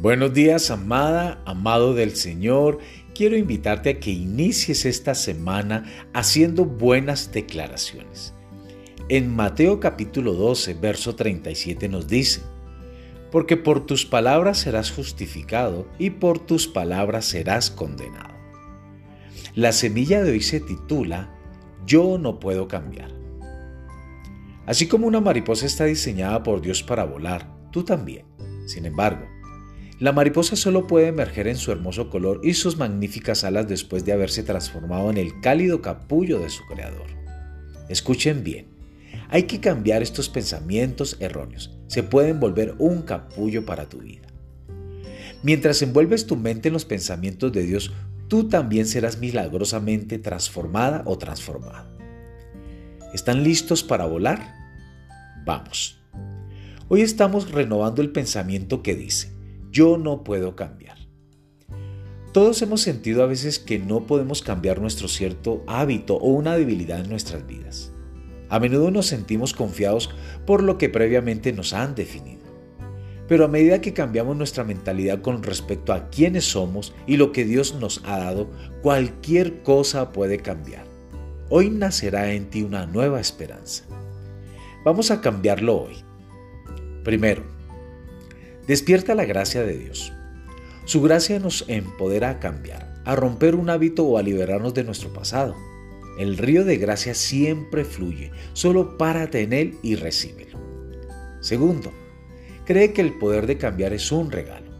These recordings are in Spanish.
Buenos días, amada, amado del Señor. Quiero invitarte a que inicies esta semana haciendo buenas declaraciones. En Mateo capítulo 12, verso 37 nos dice, porque por tus palabras serás justificado y por tus palabras serás condenado. La semilla de hoy se titula Yo no puedo cambiar. Así como una mariposa está diseñada por Dios para volar, tú también. Sin embargo, la mariposa solo puede emerger en su hermoso color y sus magníficas alas después de haberse transformado en el cálido capullo de su creador. Escuchen bien, hay que cambiar estos pensamientos erróneos. Se pueden volver un capullo para tu vida. Mientras envuelves tu mente en los pensamientos de Dios, tú también serás milagrosamente transformada o transformado. ¿Están listos para volar? Vamos. Hoy estamos renovando el pensamiento que dice, yo no puedo cambiar. Todos hemos sentido a veces que no podemos cambiar nuestro cierto hábito o una debilidad en nuestras vidas. A menudo nos sentimos confiados por lo que previamente nos han definido. Pero a medida que cambiamos nuestra mentalidad con respecto a quiénes somos y lo que Dios nos ha dado, cualquier cosa puede cambiar. Hoy nacerá en ti una nueva esperanza. Vamos a cambiarlo hoy. Primero, Despierta la gracia de Dios. Su gracia nos empodera a cambiar, a romper un hábito o a liberarnos de nuestro pasado. El río de gracia siempre fluye, solo párate en él y recíbelo. Segundo, cree que el poder de cambiar es un regalo.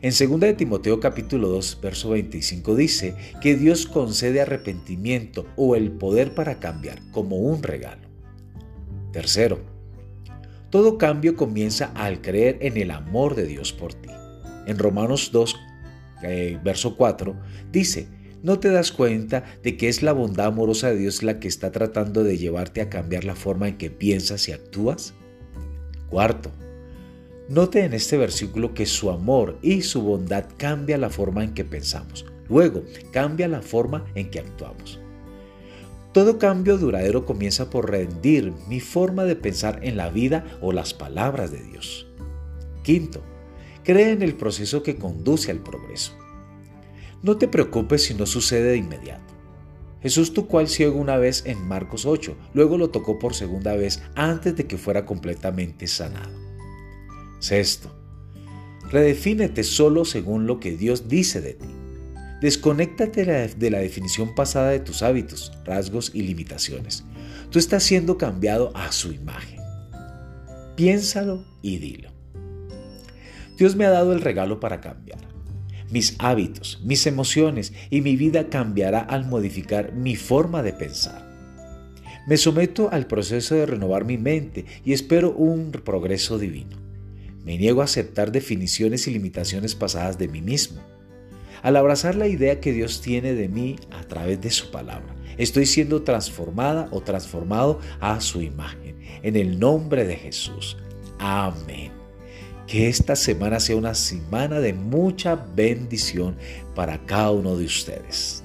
En 2 de Timoteo capítulo 2, verso 25 dice que Dios concede arrepentimiento o el poder para cambiar como un regalo. Tercero, todo cambio comienza al creer en el amor de Dios por ti. En Romanos 2, eh, verso 4, dice, ¿no te das cuenta de que es la bondad amorosa de Dios la que está tratando de llevarte a cambiar la forma en que piensas y actúas? Cuarto, note en este versículo que su amor y su bondad cambia la forma en que pensamos. Luego, cambia la forma en que actuamos. Todo cambio duradero comienza por rendir mi forma de pensar en la vida o las palabras de Dios. Quinto, cree en el proceso que conduce al progreso. No te preocupes si no sucede de inmediato. Jesús tocó al ciego una vez en Marcos 8, luego lo tocó por segunda vez antes de que fuera completamente sanado. Sexto, redefínete solo según lo que Dios dice de ti. Desconéctate de la definición pasada de tus hábitos, rasgos y limitaciones. Tú estás siendo cambiado a su imagen. Piénsalo y dilo. Dios me ha dado el regalo para cambiar. Mis hábitos, mis emociones y mi vida cambiará al modificar mi forma de pensar. Me someto al proceso de renovar mi mente y espero un progreso divino. Me niego a aceptar definiciones y limitaciones pasadas de mí mismo al abrazar la idea que Dios tiene de mí a través de su palabra. Estoy siendo transformada o transformado a su imagen. En el nombre de Jesús. Amén. Que esta semana sea una semana de mucha bendición para cada uno de ustedes.